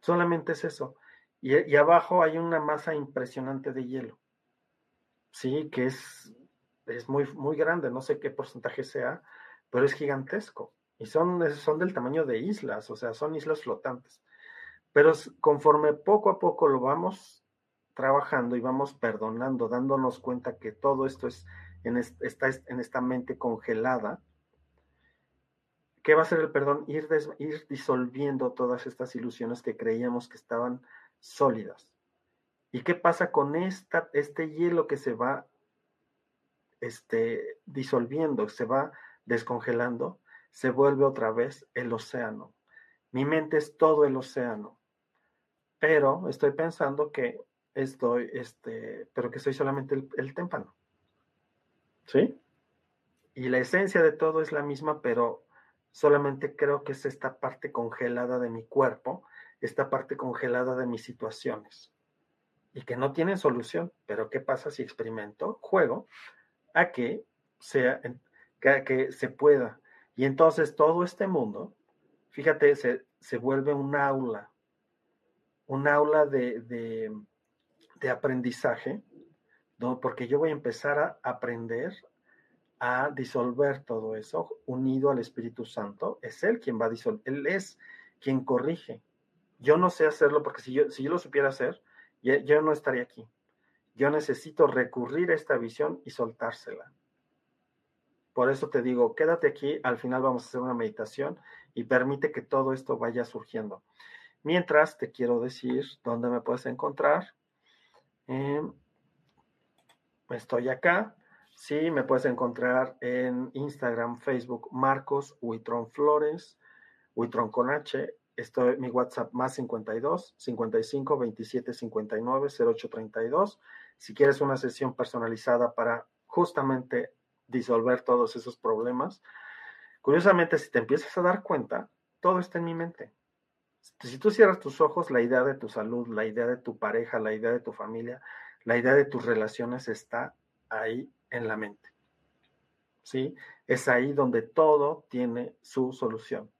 Solamente es eso. Y, y, abajo hay una masa impresionante de hielo. Sí, que es, es muy, muy grande, no sé qué porcentaje sea, pero es gigantesco. Y son, son del tamaño de islas, o sea, son islas flotantes. Pero conforme poco a poco lo vamos trabajando y vamos perdonando, dándonos cuenta que todo esto es está en esta mente congelada, ¿qué va a ser el perdón? Ir, ir disolviendo todas estas ilusiones que creíamos que estaban sólidas. ¿Y qué pasa con esta, este hielo que se va este, disolviendo, se va descongelando? Se vuelve otra vez el océano. Mi mente es todo el océano pero estoy pensando que estoy, este, pero que soy solamente el, el témpano. ¿Sí? Y la esencia de todo es la misma, pero solamente creo que es esta parte congelada de mi cuerpo, esta parte congelada de mis situaciones. Y que no tienen solución, pero ¿qué pasa si experimento, juego a que sea, que, que se pueda? Y entonces todo este mundo, fíjate, se, se vuelve un aula un aula de, aprendizaje, ¿no? porque yo voy a empezar a aprender a disolver todo eso unido al Espíritu Santo. Es Él quien va a disolver, Él es quien corrige. Yo no sé hacerlo porque si yo, si yo lo supiera hacer, yo no estaría aquí. Yo necesito recurrir a esta visión y soltársela. Por eso te digo, quédate aquí, al final vamos a hacer una meditación y permite que todo esto vaya surgiendo. Mientras te quiero decir dónde me puedes encontrar. Em, estoy acá. Sí, me puedes encontrar en Instagram, Facebook, Marcos Huitrón Flores, Huitrón con H. Estoy, mi WhatsApp más 52 55 27 59 08 32. Si quieres una sesión personalizada para justamente disolver todos esos problemas. Curiosamente, si te empiezas a dar cuenta, todo está en mi mente. Si tú cierras tus ojos, la idea de tu salud, la idea de tu pareja, la idea de tu familia, la idea de tus relaciones está ahí en la mente. ¿Sí? Es ahí donde todo tiene su solución.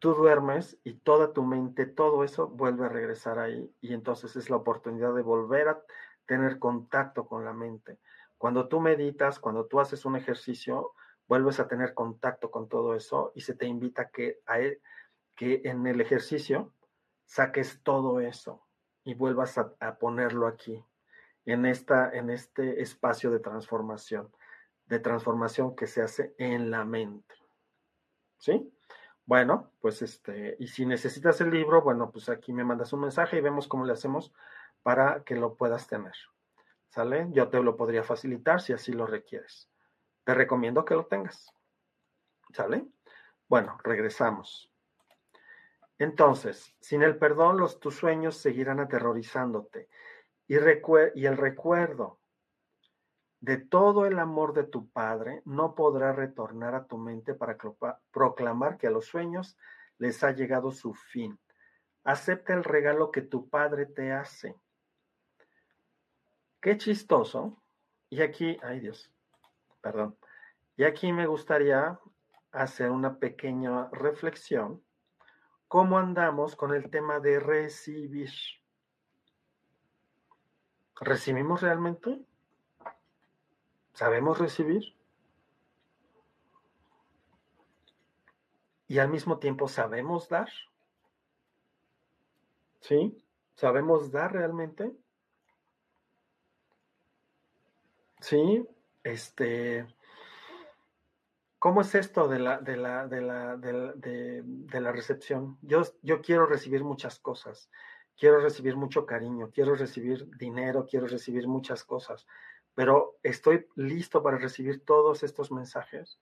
Tú duermes y toda tu mente, todo eso vuelve a regresar ahí y entonces es la oportunidad de volver a tener contacto con la mente. Cuando tú meditas, cuando tú haces un ejercicio, vuelves a tener contacto con todo eso y se te invita que, a él, que en el ejercicio saques todo eso y vuelvas a, a, ponerlo aquí, en, esta, en este espacio de transformación, de transformación que se hace en la mente. ¿Sí? Bueno, pues este, y si necesitas el libro, bueno, pues aquí me mandas un mensaje y vemos cómo le hacemos para que lo puedas tener. ¿Sale? Yo te lo podría facilitar si así lo requieres. Te recomiendo que lo tengas. ¿Sale? Bueno, regresamos. Entonces, sin el perdón, los, tus sueños seguirán aterrorizándote. Y, y el recuerdo de todo el amor de tu Padre no podrá retornar a tu mente para proclamar que a los sueños les ha llegado su fin. Acepta el regalo que tu Padre te hace. Qué chistoso. Y aquí, ay Dios, perdón. Y aquí me gustaría hacer una pequeña reflexión. ¿Cómo andamos con el tema de recibir? ¿Recibimos realmente? ¿Sabemos recibir? Y al mismo tiempo sabemos dar. ¿Sí? ¿Sabemos dar realmente? Sí, este, ¿cómo es esto de la, de la, de la, de, la recepción? Yo, yo quiero recibir muchas cosas, quiero recibir mucho cariño, quiero recibir dinero, quiero recibir muchas cosas, pero estoy listo para recibir todos estos mensajes.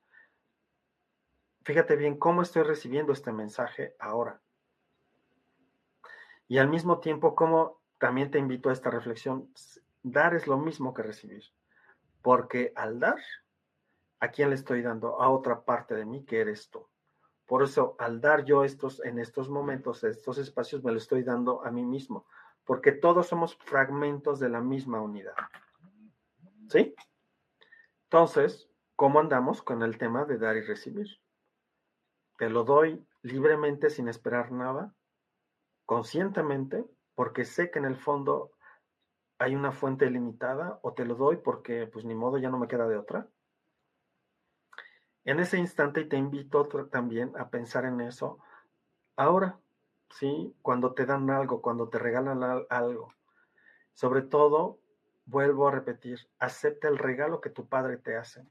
Fíjate bien cómo estoy recibiendo este mensaje ahora. Y al mismo tiempo, cómo también te invito a esta reflexión, dar es lo mismo que recibir. Porque al dar, ¿a quién le estoy dando? A otra parte de mí que eres tú. Por eso, al dar yo estos, en estos momentos, estos espacios, me lo estoy dando a mí mismo. Porque todos somos fragmentos de la misma unidad. ¿Sí? Entonces, ¿cómo andamos con el tema de dar y recibir? Te lo doy libremente sin esperar nada, conscientemente, porque sé que en el fondo hay una fuente limitada o te lo doy porque pues ni modo ya no me queda de otra. En ese instante y te invito también a pensar en eso ahora, ¿sí? Cuando te dan algo, cuando te regalan algo. Sobre todo, vuelvo a repetir, acepta el regalo que tu padre te hace.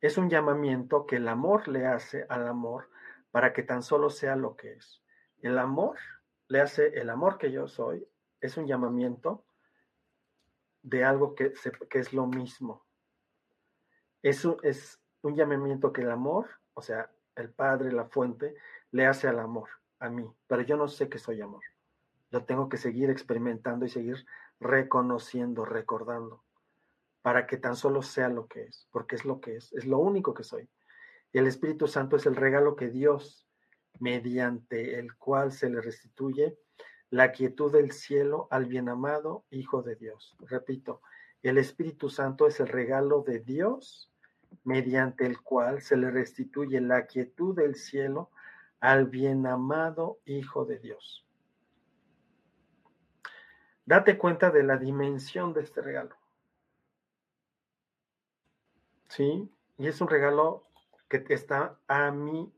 Es un llamamiento que el amor le hace al amor para que tan solo sea lo que es. El amor le hace el amor que yo soy es un llamamiento de algo que, que es lo mismo. Eso es un llamamiento que el amor, o sea, el Padre, la fuente, le hace al amor, a mí, pero yo no sé que soy amor. Lo tengo que seguir experimentando y seguir reconociendo, recordando, para que tan solo sea lo que es, porque es lo que es, es lo único que soy. El Espíritu Santo es el regalo que Dios, mediante el cual se le restituye la quietud del cielo al bienamado Hijo de Dios. Repito, el Espíritu Santo es el regalo de Dios mediante el cual se le restituye la quietud del cielo al bienamado Hijo de Dios. Date cuenta de la dimensión de este regalo. ¿Sí? Y es un regalo que está a mí,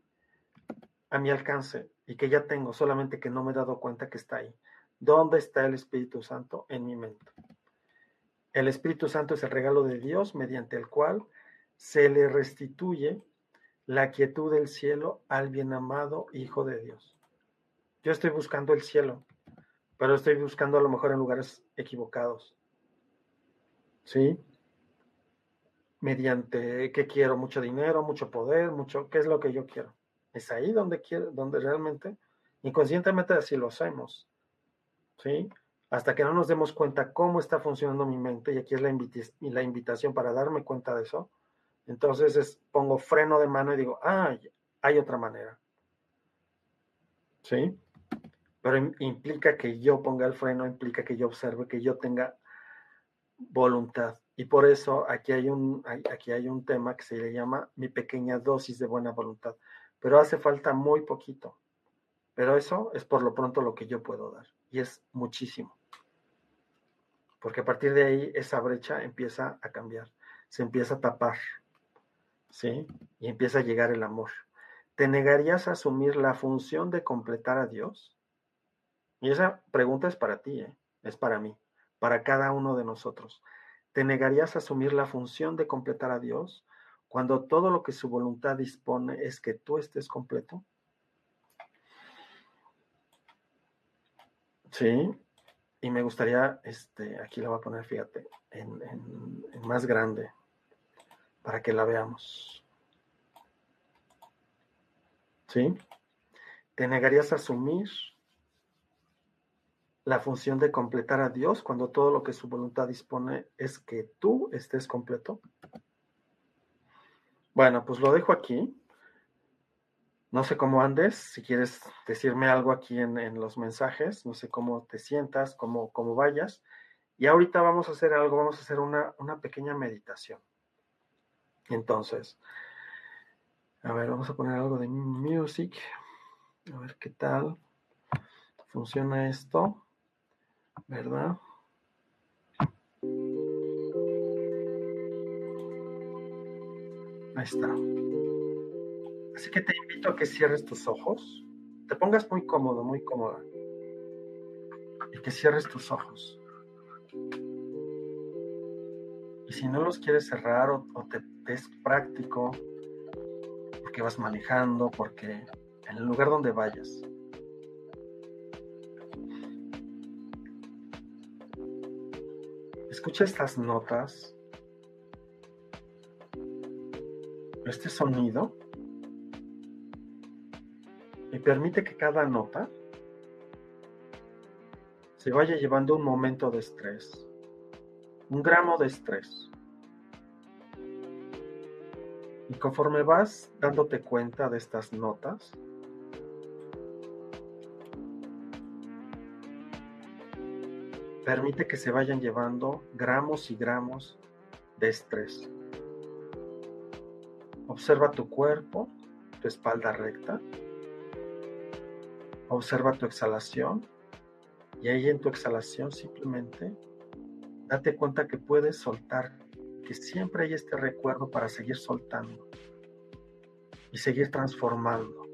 a mi alcance y que ya tengo, solamente que no me he dado cuenta que está ahí. ¿Dónde está el Espíritu Santo? En mi mente. El Espíritu Santo es el regalo de Dios mediante el cual se le restituye la quietud del cielo al bien amado Hijo de Dios. Yo estoy buscando el cielo, pero estoy buscando a lo mejor en lugares equivocados. ¿Sí? Mediante que quiero mucho dinero, mucho poder, mucho, ¿qué es lo que yo quiero? Es ahí donde, quiere, donde realmente, inconscientemente así lo hacemos. ¿Sí? Hasta que no nos demos cuenta cómo está funcionando mi mente, y aquí es la invitación para darme cuenta de eso, entonces es, pongo freno de mano y digo, ah, hay otra manera. ¿Sí? Pero implica que yo ponga el freno, implica que yo observe, que yo tenga voluntad. Y por eso aquí hay un, aquí hay un tema que se le llama mi pequeña dosis de buena voluntad pero hace falta muy poquito. Pero eso es por lo pronto lo que yo puedo dar y es muchísimo. porque a partir de ahí esa brecha empieza a cambiar, se empieza a tapar, ¿sí? Y empieza a llegar el amor. ¿Te negarías a asumir la función de completar a Dios? Y esa pregunta es para ti, ¿eh? es para mí, para cada uno de nosotros. ¿Te negarías a asumir la función de completar a Dios cuando todo lo que su voluntad dispone es que tú estés completo? Sí, y me gustaría, este, aquí la voy a poner, fíjate, en, en más grande, para que la veamos. ¿Sí? ¿Te negarías a asumir la función de completar a Dios cuando todo lo que su voluntad dispone es que tú estés completo? Bueno, pues lo dejo aquí. No sé cómo andes, si quieres decirme algo aquí en, los mensajes, no sé cómo te sientas, cómo, cómo vayas. Y ahorita vamos a hacer algo, vamos a hacer una, una pequeña meditación. Entonces, a ver, vamos a poner algo de music. A ver qué tal funciona esto, ¿verdad? Ahí está. Así que te invito a que cierres tus ojos, te pongas muy cómodo, muy cómoda, y que cierres tus ojos. Y si no los quieres cerrar o, te, es práctico, porque vas manejando, porque en el lugar donde vayas, escucha estas notas, este sonido. Y permite que cada nota se vaya llevando un momento de estrés, un gramo de estrés. Y conforme vas dándote cuenta de estas notas, permite que se vayan llevando gramos y gramos de estrés. Observa tu cuerpo, tu espalda recta. Observa tu exhalación y ahí en tu exhalación simplemente date cuenta que puedes soltar, que siempre hay este recuerdo para seguir soltando y seguir transformando,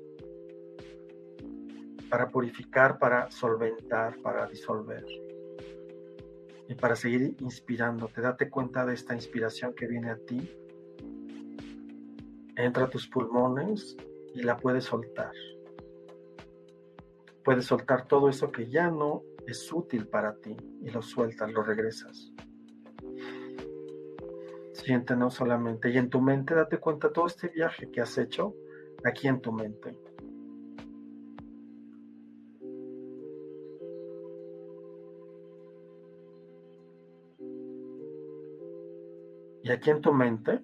para purificar, para solventar, para disolver y para seguir inspirándote. Date cuenta de esta inspiración que viene a ti, entra a tus pulmones y la puedes soltar puedes soltar todo eso que ya no es útil para ti y lo sueltas, lo regresas. Siéntenos solamente y en tu mente date cuenta todo este viaje que has hecho aquí en tu mente. Y aquí en tu mente,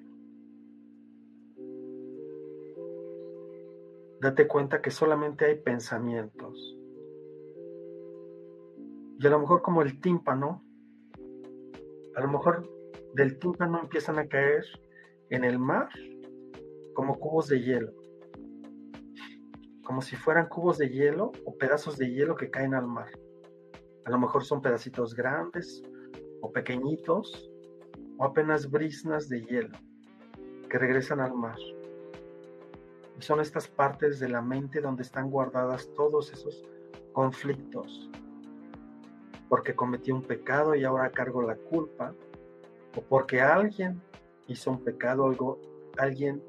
date cuenta que solamente hay pensamientos. Y a lo mejor como el tímpano, a lo mejor del tímpano empiezan a caer en el mar como cubos de hielo. Como si fueran cubos de hielo o pedazos de hielo que caen al mar. A lo mejor son pedacitos grandes o pequeñitos o apenas brisnas de hielo que regresan al mar son estas partes de la mente donde están guardadas todos esos conflictos. Porque cometí un pecado y ahora cargo la culpa. O porque alguien hizo un pecado, algo, alguien,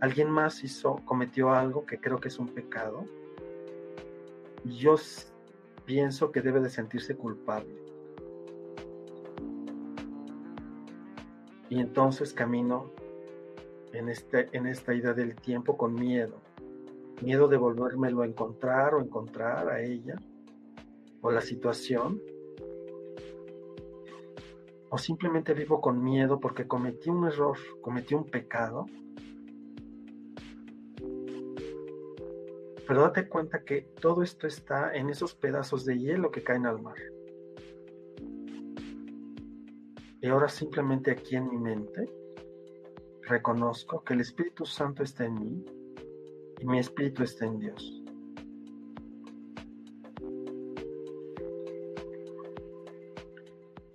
alguien más hizo, cometió algo que creo que es un pecado. Yo pienso que debe de sentirse culpable. Y entonces camino en, este, en esta idea del tiempo con miedo. Miedo de volvérmelo a encontrar o encontrar a ella o la situación. O simplemente vivo con miedo porque cometí un error, cometí un pecado. Pero date cuenta que todo esto está en esos pedazos de hielo que caen al mar. Y ahora simplemente aquí en mi mente reconozco que el Espíritu Santo está en mí y mi espíritu está en Dios.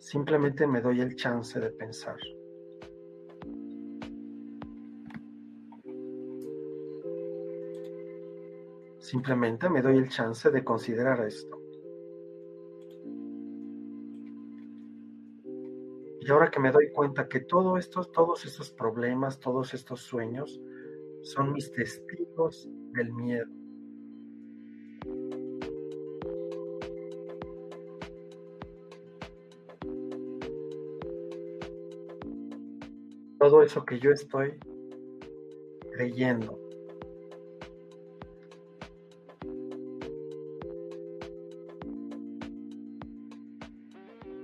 Simplemente me doy el chance de pensar. Simplemente me doy el chance de considerar esto. Y ahora que me doy cuenta que todo todos estos problemas, todos estos sueños son mis testigos del miedo. Todo eso que yo estoy creyendo.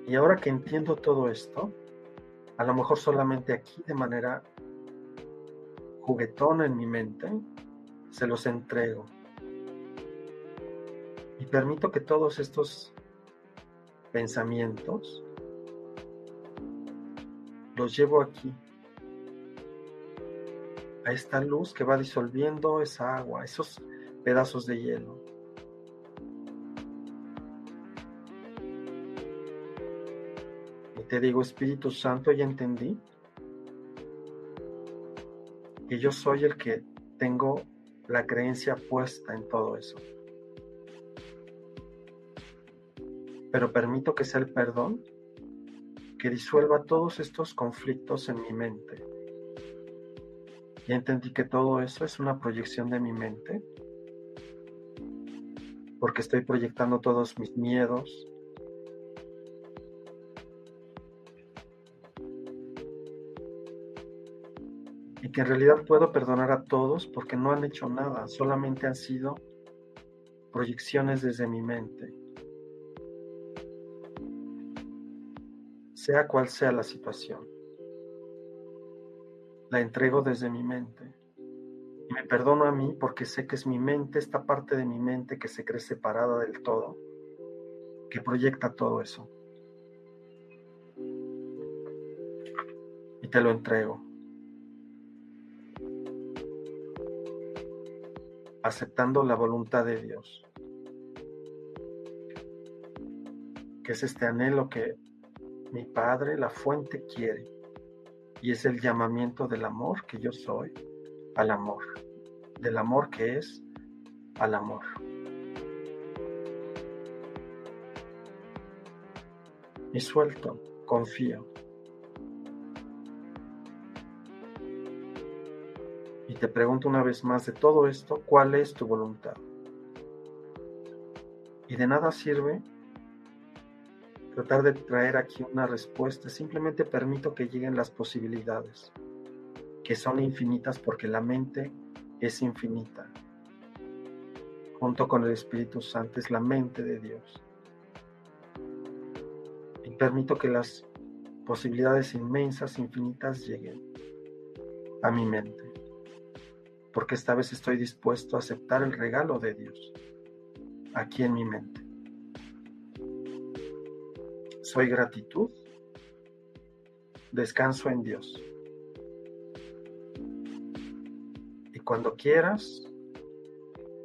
Y ahora que entiendo todo esto, a lo mejor solamente aquí de manera juguetona en mi mente, se los entrego. Y permito que todos estos pensamientos los llevo aquí, a esta luz que va disolviendo esa agua, esos pedazos de hielo. te digo, Espíritu Santo, ya entendí que yo soy el que tengo la creencia puesta en todo eso. Pero permito que sea el perdón que disuelva todos estos conflictos en mi mente. Ya entendí que todo eso es una proyección de mi mente, porque estoy proyectando todos mis miedos, que en realidad puedo perdonar a todos porque no han hecho nada, solamente han sido proyecciones desde mi mente. Sea cual sea la situación, la entrego desde mi mente. Y me perdono a mí porque sé que es mi mente, esta parte de mi mente que se cree separada del todo, que proyecta todo eso. Y te lo entrego. aceptando la voluntad de Dios, que es este anhelo que mi Padre, la fuente, quiere, y es el llamamiento del amor que yo soy al amor, del amor que es al amor. Y suelto, confío. Y te pregunto una vez más de todo esto, ¿cuál es tu voluntad? Y de nada sirve tratar de traer aquí una respuesta, simplemente permito que lleguen las posibilidades, que son infinitas porque la mente es infinita. Junto con el Espíritu Santo es la mente de Dios. Y permito que las posibilidades inmensas, infinitas lleguen a mi mente porque esta vez estoy dispuesto a aceptar el regalo de Dios aquí en mi mente. Soy gratitud, descanso en Dios. Y cuando quieras,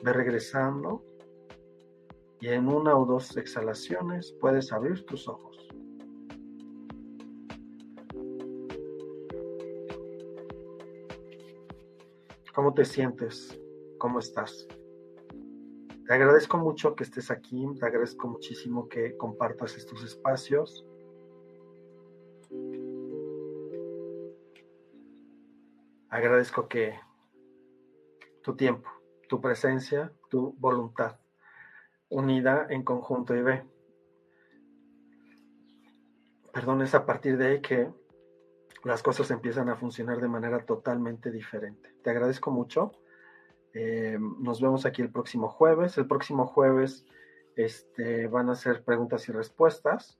ve regresando y en una o dos exhalaciones puedes abrir tus ojos. ¿Cómo te sientes? ¿Cómo estás? Te agradezco mucho que estés aquí, te agradezco muchísimo que compartas estos espacios. Agradezco que tu tiempo, tu presencia, tu voluntad, unida en conjunto y ve. Perdón, es a partir de ahí que las cosas empiezan a funcionar de manera totalmente diferente. Te agradezco mucho. Eh, nos vemos aquí el próximo jueves. El próximo jueves este, van a ser preguntas y respuestas.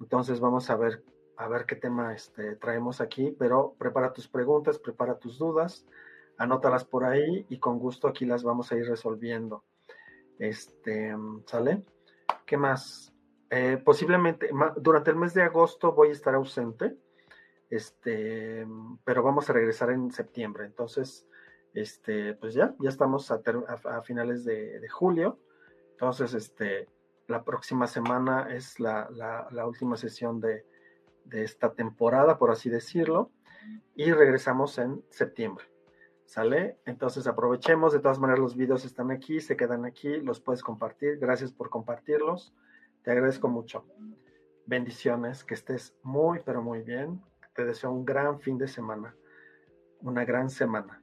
Entonces vamos a ver, a ver qué tema este, traemos aquí, pero prepara tus preguntas, prepara tus dudas, anótalas por ahí y con gusto aquí las vamos a ir resolviendo. Este, ¿Sale? ¿Qué más? Eh, posiblemente durante el mes de agosto voy a estar ausente este, pero vamos a regresar en septiembre. Entonces, este, pues ya, ya estamos a, finales de, julio. Entonces, este, La próxima semana es la, última sesión de, de esta temporada, por así decirlo, y regresamos en septiembre. ¿Sale? Entonces aprovechemos, de todas maneras los videos están aquí, se quedan aquí, los puedes compartir. Gracias por compartirlos. Te agradezco mucho. Bendiciones, que estés muy, pero muy bien. Te deseo un gran fin de semana, una gran semana.